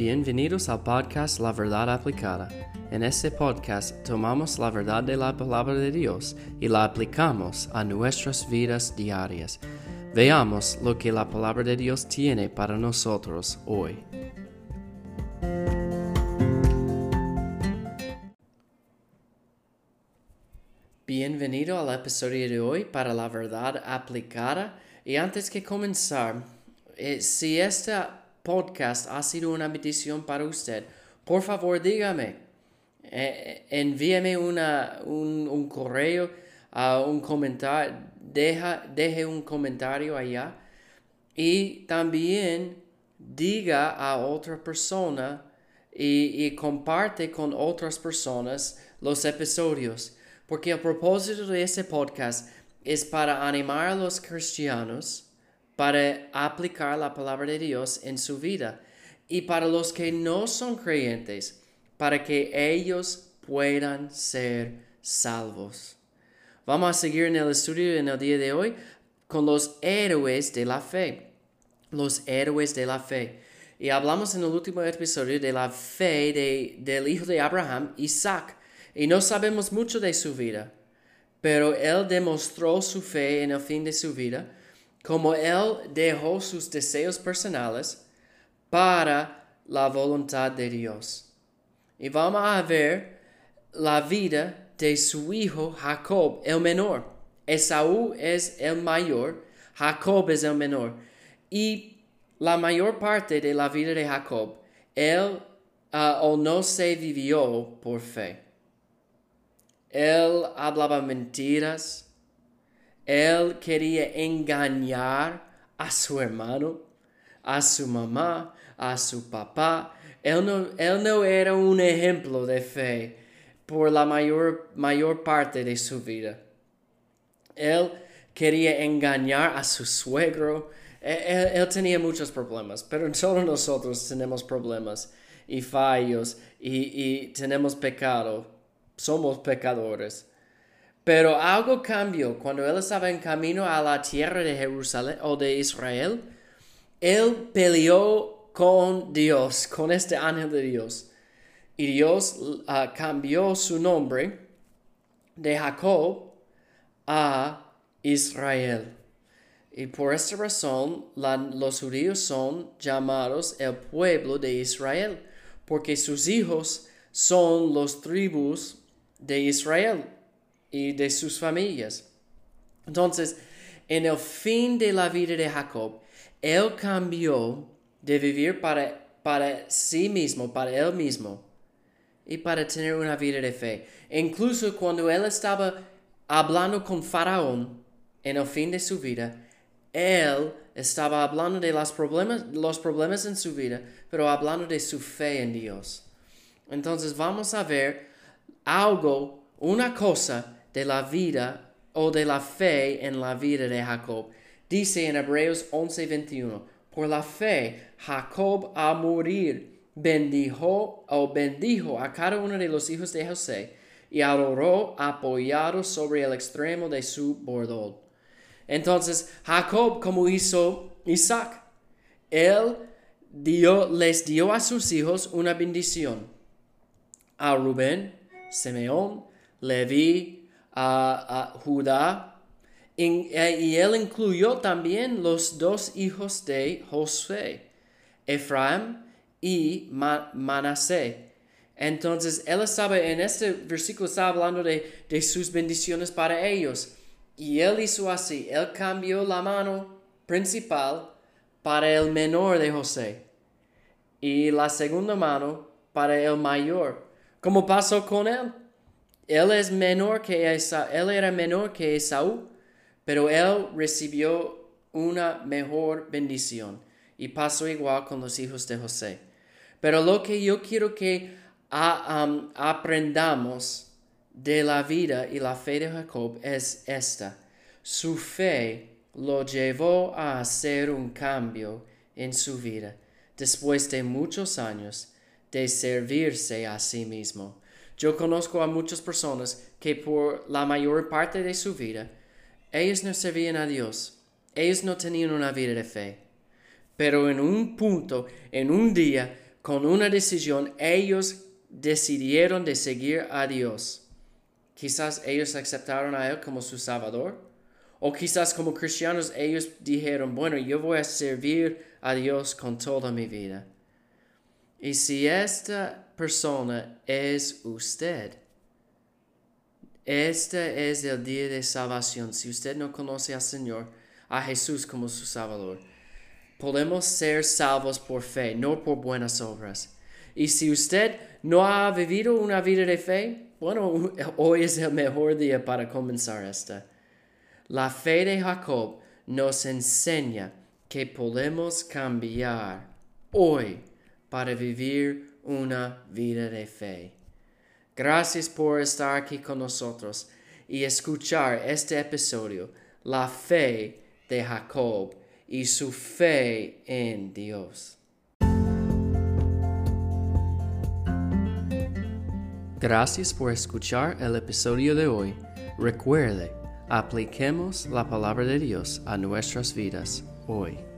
Bienvenidos al podcast La Verdad Aplicada. En este podcast tomamos la verdad de la palabra de Dios y la aplicamos a nuestras vidas diarias. Veamos lo que la palabra de Dios tiene para nosotros hoy. Bienvenido al episodio de hoy para la verdad aplicada. Y antes que comenzar, eh, si este podcast ha sido una bendición para usted, por favor dígame, eh, envíeme una, un, correo, a un comentario, deja, deje un comentario allá y también diga a otra persona y comparte con otras personas los episodios. Porque el propósito de este podcast es para animar a los cristianos para aplicar la palabra de Dios en su vida y para los que no son creyentes, para que ellos puedan ser salvos. Vamos a seguir en el estudio en el día de hoy con los héroes de la fe. Los héroes de la fe. Y hablamos en el último episodio de la fe de, del hijo de Abraham, Isaac y no sabemos mucho de su vida, pero él demostró su fe en el fin de su vida, como él dejó sus deseos personales para la voluntad de Dios. Y vamos a ver la vida de su hijo Jacob, el menor. Esaú es el mayor, Jacob es el menor. Y la mayor parte de la vida de Jacob, él uh, o no se vivió por fe. Él hablaba mentiras. Él quería engañar a su hermano, a su mamá, a su papá. Él no, él no era un ejemplo de fe por la mayor, mayor parte de su vida. Él quería engañar a su suegro. Él, él, tenía muchos problemas, pero todos nosotros tenemos problemas y fallos y, y tenemos pecado somos pecadores. Pero algo cambió cuando él estaba en camino a la tierra de Jerusalén o de Israel. Él peleó con Dios, con este ángel de Dios. Y Dios ah, cambió su nombre de Jacob a Israel. Y por esta razón los judíos son llamados el pueblo de Israel, porque sus hijos son los tribus de Israel y de sus familias. Entonces, en el fin de la vida de Jacob, él cambió de vivir para, para sí mismo, para él mismo, y para tener una vida de fe. incluso cuando él estaba hablando con Faraón en el fin de su vida, él estaba hablando de los problemas, los problemas en su vida, pero hablando de su fe en Dios. Entonces vamos a ver algo, una cosa de la vida o de la fe en la vida de Jacob. Dice en Hebreos 11:21, por la fe Jacob a morir bendijo o bendijo a cada uno de los hijos de José y adoró apoyado sobre el extremo de su bordón. Entonces Jacob como hizo Isaac, él dio, les dio a sus hijos una bendición. A Rubén, Simeón, Leví, a, Judá, eh, y él incluyó también los dos hijos de Josué, Efraim y Manasé. Entonces, él estaba en este versículo, estaba hablando de, de sus bendiciones para ellos. Y él hizo así, él cambió la mano principal para el menor de José y la segunda mano para el mayor. ¿Cómo pasó con él? Él es menor que Esaú, él era menor que Esaú, pero él recibió una mejor bendición y pasó igual con los hijos de José. Pero lo que yo quiero que aprendamos de la vida y la fe de Jacob es esta. Su fe lo llevó a hacer un cambio en su vida después de muchos años de servirse a sí mismo. Yo conozco a muchas personas que por la mayor parte de su vida, ellos no servían a Dios, ellos no tenían una vida de fe. Pero en un punto, en un día, con una decisión, ellos decidieron de seguir a Dios. Quizás ellos aceptaron a Él como su Salvador. O quizás como cristianos ellos dijeron, bueno, yo voy a servir a Dios con toda mi vida. Y si esta persona es usted, este es el día de salvación. Si usted no conoce al Señor, a Jesús como su Salvador, podemos ser salvos por fe, no por buenas obras. Y si usted no ha vivido una vida de fe, bueno, hoy es el mejor día para comenzar esta. La fe de Jacob nos enseña que podemos cambiar hoy para vivir una vida de fe. Gracias por estar aquí con nosotros y escuchar este episodio, la fe de Jacob y su fe en Dios. Gracias por escuchar el episodio de hoy. Recuerde, apliquemos la palabra de Dios a nuestras vidas hoy.